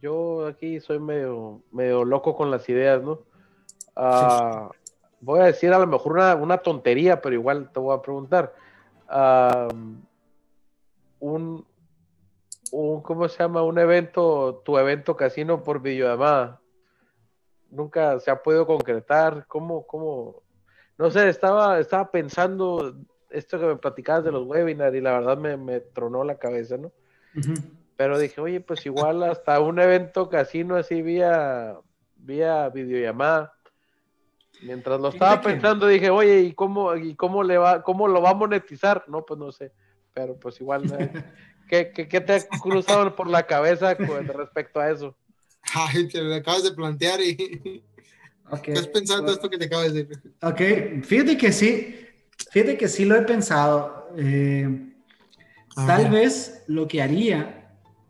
yo aquí soy medio, medio loco con las ideas, ¿no? Ah, voy a decir a lo mejor una, tontería, pero igual te voy a preguntar. un, un, ¿cómo se llama? Un evento, tu evento casino por videollamada. Nunca se ha podido concretar. ¿Cómo, cómo? No sé, estaba, estaba pensando esto que me platicabas de los webinars y la verdad me, me tronó la cabeza, ¿no? Pero dije, oye, pues igual hasta un evento casino así vía, vía videollamada Mientras lo estaba pensando, dije, oye, ¿y cómo, y cómo le va, cómo lo va a monetizar? No, pues no sé. Pero pues igual, <laughs> ¿qué, qué, te ha cruzado por la cabeza con respecto a eso? Ay, te lo acabas de plantear y <laughs> estás pensando esto que te acabas de decir. Ok, fíjate que sí, fíjate que sí lo he pensado. Eh, tal vez lo que haría,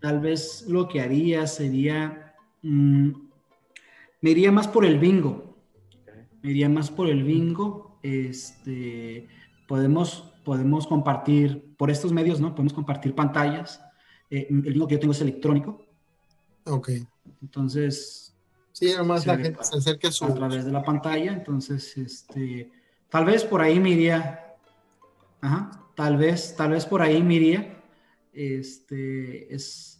tal vez lo que haría sería, mm, me iría más por el bingo me iría más por el bingo. Este, podemos, podemos compartir, por estos medios, ¿no? Podemos compartir pantallas. Eh, el bingo que yo tengo es electrónico. Ok. Entonces. Sí, además la gente se acerca a su. A través de la pantalla. Entonces, este, tal vez por ahí me iría. Ajá. Tal vez, tal vez por ahí me iría. Este, es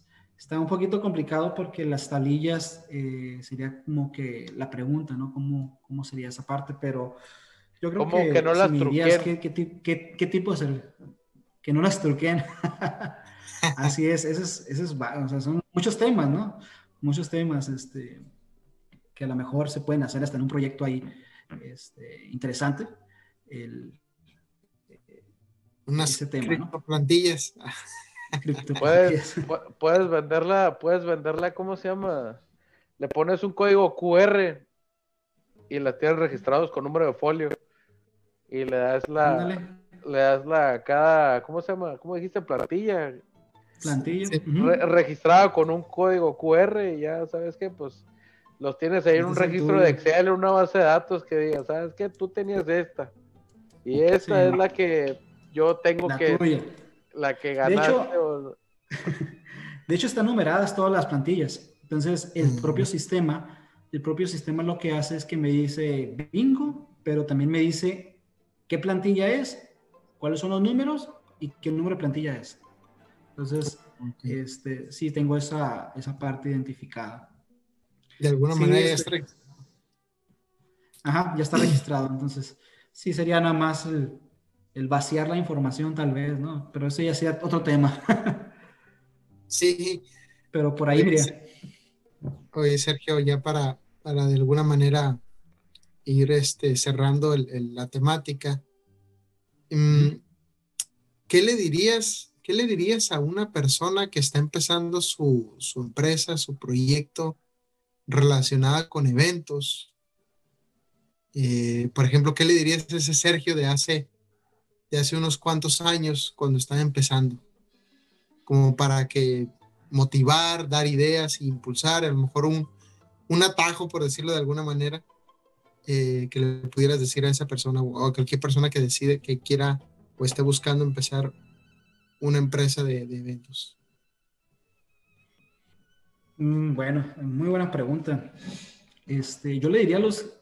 Está un poquito complicado porque las talillas eh, sería como que la pregunta, ¿no? ¿Cómo, cómo sería esa parte? Pero yo creo que, que no las ¿qué, qué, qué, tipo es el...? Que no las truquen. <laughs> Así es, ese es, ese es, o sea, son muchos temas, ¿no? Muchos temas, este, que a lo mejor se pueden hacer hasta en un proyecto ahí este, interesante. El, Unas tema, ¿no? plantillas. <laughs> puedes, puedes venderla, puedes venderla, ¿cómo se llama? Le pones un código QR y la tienes registrados con número de folio y le das la, le das la cada, ¿cómo se llama? ¿Cómo dijiste? Plantilla. Plantilla. registrada con un código QR y ya sabes que pues los tienes ahí en un registro de Excel, en una base de datos que diga, ¿sabes qué? Tú tenías esta. Y esta es la que yo tengo que la que ganaste. De hecho, <laughs> de hecho, están numeradas todas las plantillas. Entonces, el mm. propio sistema, el propio sistema lo que hace es que me dice bingo, pero también me dice qué plantilla es, cuáles son los números y qué número de plantilla es. Entonces, este, sí tengo esa, esa parte identificada. De alguna manera ya está Ajá, ya está <clears throat> registrado. Entonces, sí sería nada más el, el vaciar la información tal vez, ¿no? Pero eso ya sea otro tema. <laughs> sí. Pero por ahí, mira. Oye, Sergio, ya para, para de alguna manera ir este, cerrando la temática, mm, ¿qué le dirías? ¿Qué le dirías a una persona que está empezando su, su empresa, su proyecto relacionada con eventos? Eh, por ejemplo, ¿qué le dirías a ese Sergio de hace hace unos cuantos años cuando estaba empezando, como para que motivar, dar ideas, e impulsar, a lo mejor un, un atajo, por decirlo de alguna manera, eh, que le pudieras decir a esa persona o a cualquier persona que decide que quiera o esté buscando empezar una empresa de, eventos? Mm, bueno, muy buena pregunta. Este, yo le diría a, los,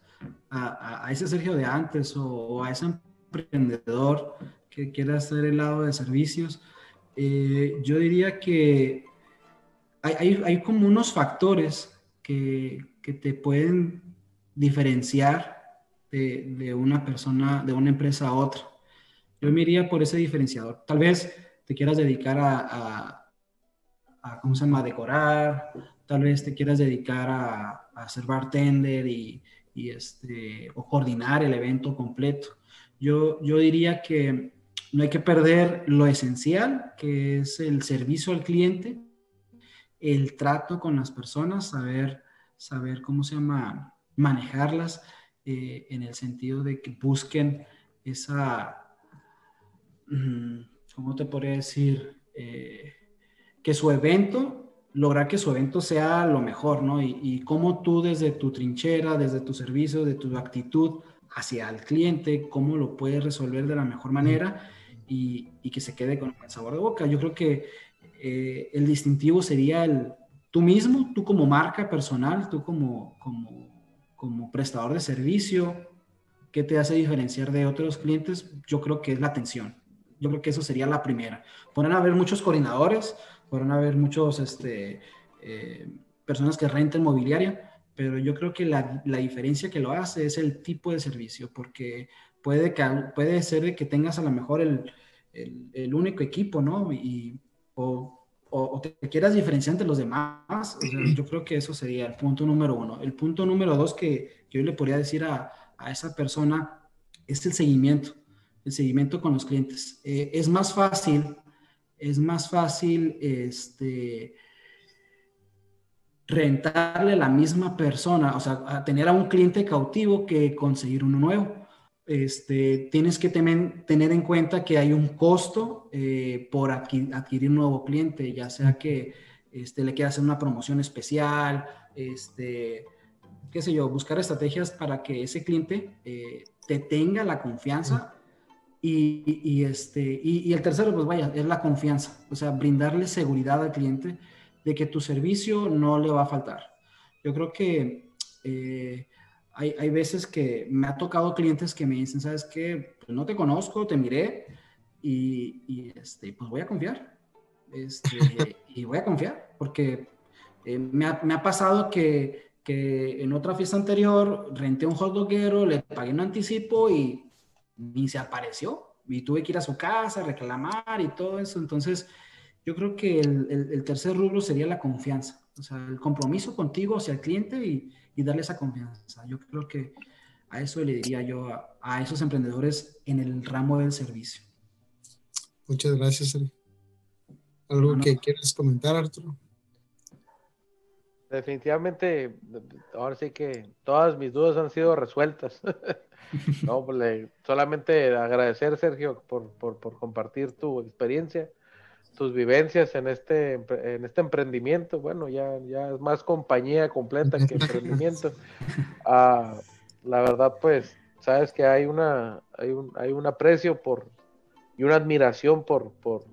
a ese Sergio de antes o, o a esa emprendedor que quiera hacer el lado de servicios, eh, yo diría que hay, como unos factores que, te pueden diferenciar de, una persona, de una empresa a otra. Yo me iría por ese diferenciador. Tal vez te quieras dedicar a, ¿cómo se llama?, decorar, tal vez te quieras dedicar a, a ser bartender y, y, este, o coordinar el evento completo. Yo, yo diría que no hay que perder lo esencial, que es el servicio al cliente, el trato con las personas, saber, saber cómo se llama, manejarlas eh, en el sentido de que busquen esa, mm, ¿cómo te podría decir? Eh, que su evento, lograr que su evento sea lo mejor, ¿no? Y, y cómo tú desde tu trinchera, desde tu servicio, de tu actitud hacia el cliente, cómo lo puedes resolver de la mejor manera y, y que se quede con el sabor de boca. Yo creo que eh, el distintivo sería el tú mismo, tú como marca personal, tú como, como, como prestador de servicio, ¿qué te hace diferenciar de otros clientes? Yo creo que es la atención. Yo creo que eso sería la primera. Podrán haber muchos coordinadores, podrán haber muchos este, eh, personas que renten mobiliaria, pero yo creo que la, la, diferencia que lo hace es el tipo de servicio, porque puede, que, puede ser que tengas a lo mejor el, el, el único equipo, ¿no? Y, o, o, te quieras diferenciar entre los demás, o sea, yo creo que eso sería el punto número uno. El punto número dos que, que yo le podría decir a, a, esa persona es el seguimiento, el seguimiento con los clientes. Eh, es más fácil, es más fácil, este rentarle a la misma persona, o sea, tener a un cliente cautivo que conseguir uno nuevo este, tienes que tener en cuenta que hay un costo eh, por adquirir, un nuevo cliente, ya sea que este, le quieras hacer una promoción especial, este, qué sé yo, buscar estrategias para que ese cliente eh, te tenga la confianza. Y, y este, y, el tercero, pues vaya, es la confianza, o sea, brindarle seguridad al cliente de que tu servicio no le va a faltar. Yo creo que eh, hay, hay, veces que me ha tocado clientes que me dicen, ¿sabes qué? Pues no te conozco, te miré y, y este, pues voy a confiar. Este, y voy a confiar porque eh, me, ha, me, ha, pasado que, que, en otra fiesta anterior renté un hot doguero, le pagué un anticipo y ni se apareció. Y tuve que ir a su casa, reclamar y todo eso. Entonces, yo creo que el, el, el tercer rubro sería la confianza. O sea, el compromiso contigo hacia el cliente y, y darle esa confianza. Yo creo que a eso le diría yo a, a esos emprendedores en el ramo del servicio. Muchas gracias, Ari. ¿Algo bueno, que quieras comentar, Arturo? Definitivamente, ahora sí que todas mis dudas han sido resueltas. <laughs> no, pues solamente agradecer, Sergio, por, por, por compartir tu experiencia tus vivencias en este, en este emprendimiento. Bueno, ya, ya es más compañía completa que emprendimiento. Uh, <laughs> la verdad, pues, sabes que hay una, hay un, hay un aprecio por y una admiración por, por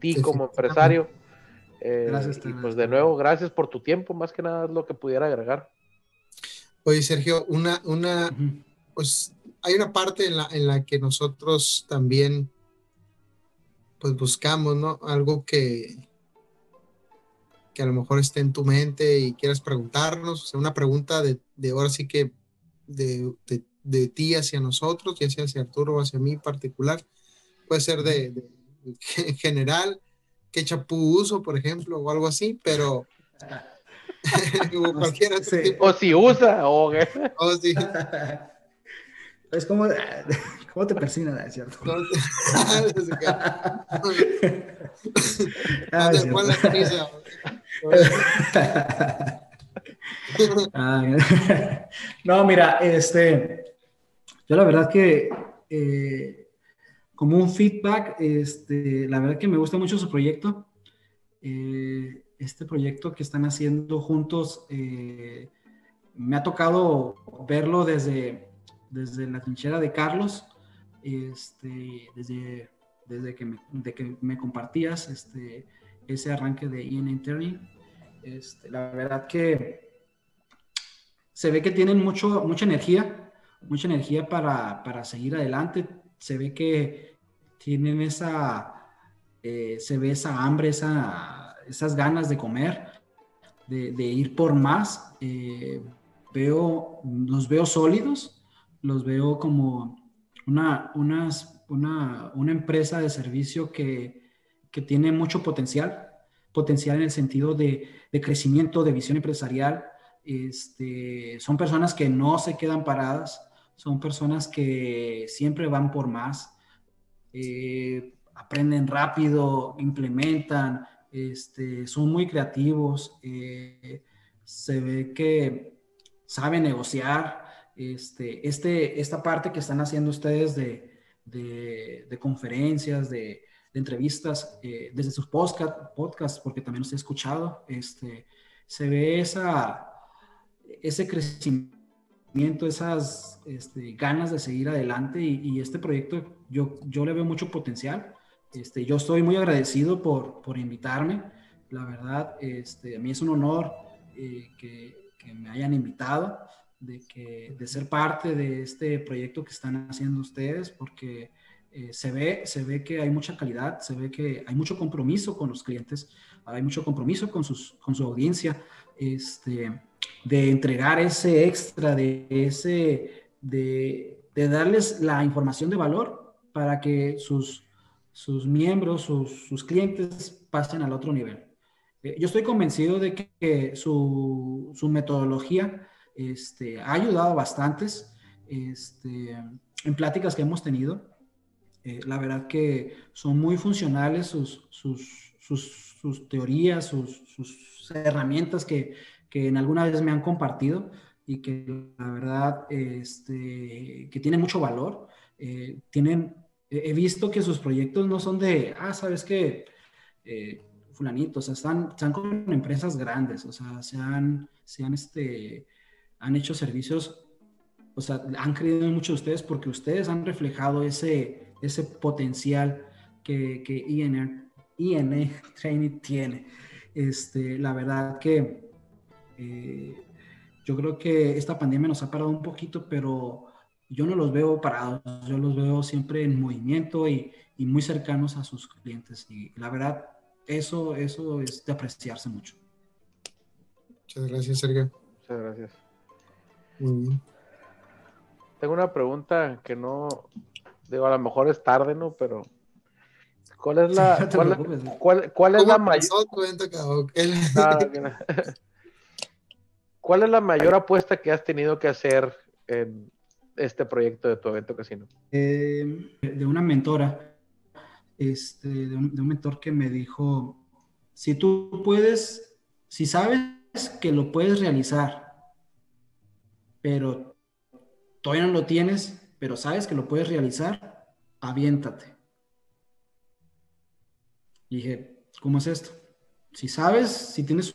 ti sí, como empresario. Eh, gracias. Y pues de nuevo, gracias por tu tiempo, más que nada es lo que pudiera agregar. Oye, Sergio, una, una, uh -huh. pues hay una parte en la, en la que nosotros también pues buscamos, ¿no? Algo que, que a lo mejor esté en tu mente y quieras preguntarnos, o sea, una pregunta de, de ahora sí que de, de, de, ti hacia nosotros, ya sea hacia Arturo o hacia mí en particular, puede ser de, de en <laughs> general, qué chapú uso, por ejemplo, o algo así, pero <laughs> o sí. O si usa, o, o si... Es como, ¿cómo te persina, es cierto? <laughs> <laughs> ah, no, mira, este, yo la verdad que eh, como un feedback, este, la verdad que me gusta mucho su proyecto. Eh, este proyecto que están haciendo juntos, eh, me ha tocado verlo desde desde la trinchera de Carlos, este, desde, desde que, me, de que me compartías este, ese arranque de Ian Interning. Este, la verdad que se ve que tienen mucho, mucha energía, mucha energía para, para seguir adelante. Se ve que tienen esa, eh, se ve esa hambre, esa, esas ganas de comer, de, ir por más. Eh, veo, los veo sólidos, los veo como una, una, una empresa de servicio que, que, tiene mucho potencial, potencial en el sentido de, de crecimiento, de visión empresarial. Este, son personas que no se quedan paradas, son personas que siempre van por más, eh, aprenden rápido, implementan, este, son muy creativos, eh, se ve que saben negociar. Este, este, esta parte que están haciendo ustedes de, de, conferencias, de, entrevistas, eh, desde sus podcast, podcasts, porque también los he escuchado, este, se ve esa, ese crecimiento, esas este, ganas de seguir adelante y, este proyecto yo, yo le veo mucho potencial. Este, yo estoy muy agradecido por, por invitarme. La verdad, este, a mí es un honor eh, que, que, me hayan invitado, de, que, de ser parte de este proyecto que están haciendo ustedes, porque eh, se, ve, se ve que hay mucha calidad, se ve que hay mucho compromiso con los clientes, hay mucho compromiso con, sus, con su audiencia, este, de entregar ese extra, de, ese, de, de darles la información de valor para que sus, sus miembros, sus, sus clientes pasen al otro nivel. Eh, yo estoy convencido de que, su, su, metodología este, ha ayudado bastantes este, en pláticas que hemos tenido. Eh, la verdad que son muy funcionales sus, sus, sus teorías, sus, herramientas que, que, en alguna vez me han compartido y que la verdad este, que tienen mucho valor. Eh, tienen he visto que sus proyectos no son de, ah, sabes qué, eh, fulanito, o sea, están, están con empresas grandes, o sea, se han, se han, este, han hecho servicios, o sea, han creído en muchos de ustedes porque ustedes han reflejado ese, ese potencial que, que IN, IN Training tiene. Este, la verdad que eh, yo creo que esta pandemia nos ha parado un poquito, pero yo no los veo parados, yo los veo siempre en movimiento y, y muy cercanos a sus clientes. Y la verdad, eso, eso es de apreciarse mucho. Muchas gracias, Sergio. Muchas gracias. Tengo una pregunta que no, digo, a lo mejor es tarde, ¿no? Pero, ¿cuál es la, <laughs> cuál, cuál, es la mayor? ¿Cuál es la mayor apuesta que has tenido que hacer en, este proyecto de tu evento casino? Eh, de una mentora, este, de, un, mentor que me dijo, si tú puedes, si sabes que lo puedes realizar, pero todavía no lo tienes, pero sabes que lo puedes realizar, aviéntate. Y dije, ¿cómo es esto? Si sabes, si tienes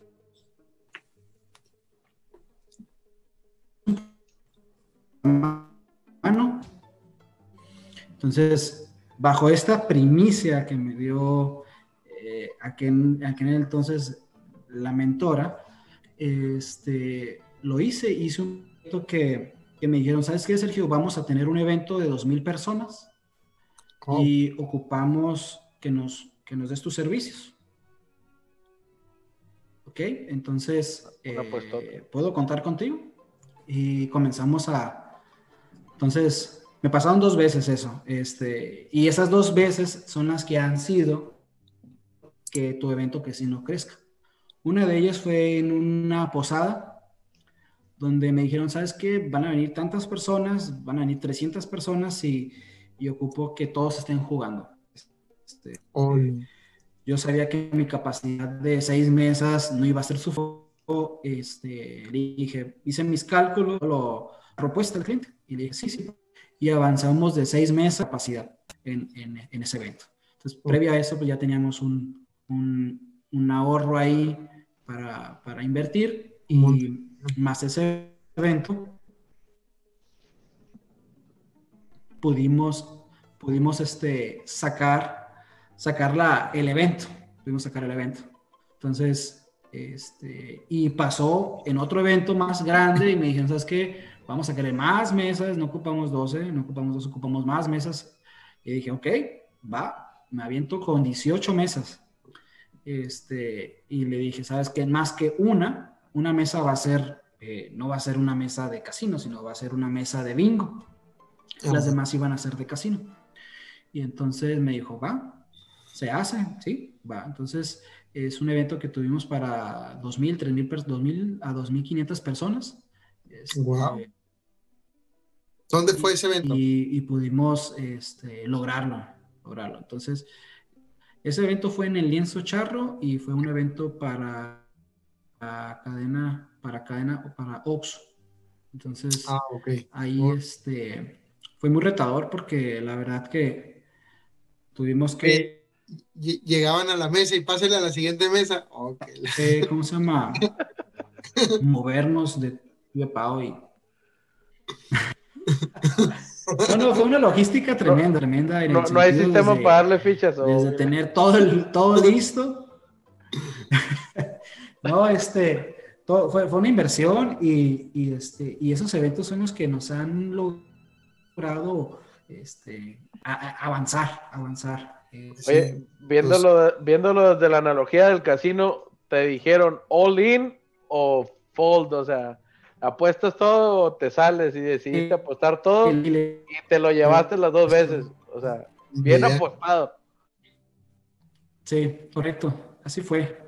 Entonces, bajo esta primicia que me dio eh, aquel, aquel, entonces la mentora, este, lo hice, hice un que, que, me dijeron, ¿sabes qué, Sergio? Vamos a tener un evento de 2.000 personas y ocupamos que nos, que nos des tus servicios. ¿Ok? Entonces, eh, ¿puedo contar contigo? Y comenzamos a... Entonces, me pasaron dos veces eso, este, y esas dos veces son las que han sido que tu evento que si no crezca. Una de ellas fue en una posada donde me dijeron, ¿sabes qué? Van a venir tantas personas, van a venir 300 personas y, y ocupo que todos estén jugando. Este, yo sabía que mi capacidad de seis mesas no iba a ser suficiente. Este, dije, hice mis cálculos, lo propuesta al cliente y le dije, sí, sí, y avanzamos de seis meses de capacidad en, en, ese evento. Entonces, previo a eso, pues ya teníamos un, un, un ahorro ahí para, para, invertir y más ese evento, pudimos, pudimos este, sacar, sacar la, el evento, pudimos sacar el evento. Entonces, este, y pasó en otro evento más grande y me dijeron, ¿sabes qué? vamos a querer más mesas, no ocupamos 12, no ocupamos 12, ocupamos más mesas. Y dije, ok, va, me aviento con 18 mesas. Este, y le dije, ¿sabes qué? Más que una, una mesa va a ser, eh, no va a ser una mesa de casino, sino va a ser una mesa de bingo. Las demás iban a ser de casino. Y entonces me dijo, va, se hace, ¿sí? Va. Entonces es un evento que tuvimos para 2.000, 3.000, 2.000 a 2.500 personas. wow. Este, ¿Dónde fue ese evento? Y, pudimos este, lograrlo, lograrlo. Entonces, ese evento fue en el Lienzo Charro y fue un evento para, cadena, para cadena o para Oxxo. Entonces, ah, ahí este, fue muy retador porque la verdad que tuvimos que... llegaban a la mesa y pásenle a la siguiente mesa. <laughs> Eh, ¿Cómo se llama? <laughs> Movernos de, de pao y... <laughs> Bueno, fue una logística tremenda, tremenda. no, no hay sistema para darle fichas. Desde tener todo, el, todo listo. No, este, todo, fue, fue, una inversión y, y, este, y esos eventos son los que nos han logrado este, avanzar, avanzar. Eh, Oye, viéndolo, viéndolo desde la analogía del casino, te dijeron all in o fold, o sea, apuestas todo o te sales y decidiste apostar todo y te lo llevaste las dos veces. O sea, bien apostado. Sí, correcto. Así fue.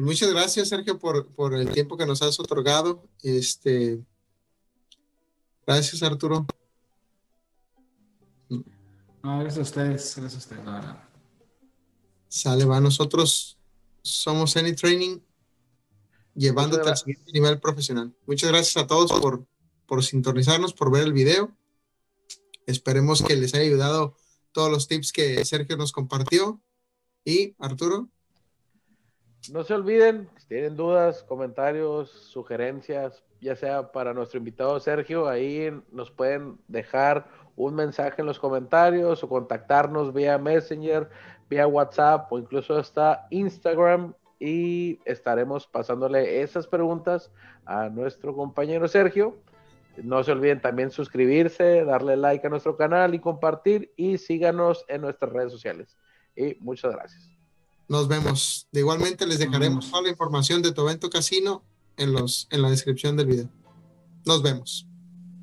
Pues muchas gracias, Sergio, por, por, el tiempo que nos has otorgado. Este, gracias, Arturo. No, gracias a ustedes, gracias a ustedes, Sale, va. Nosotros somos Any Training llevándote al siguiente nivel profesional. Muchas gracias a todos por, por sintonizarnos, por ver el video. Esperemos que les haya ayudado todos los tips que Sergio nos compartió. Y Arturo. No se olviden, si tienen dudas, comentarios, sugerencias, ya sea para nuestro invitado Sergio, ahí nos pueden dejar un mensaje en los comentarios o contactarnos vía Messenger, vía WhatsApp o incluso hasta Instagram y estaremos pasándole esas preguntas a nuestro compañero Sergio. No se olviden también suscribirse, darle like a nuestro canal y compartir y síganos en nuestras redes sociales. Y muchas gracias. Nos vemos. De igualmente les dejaremos toda la información de tu evento casino en, los, en la descripción del video. Nos vemos.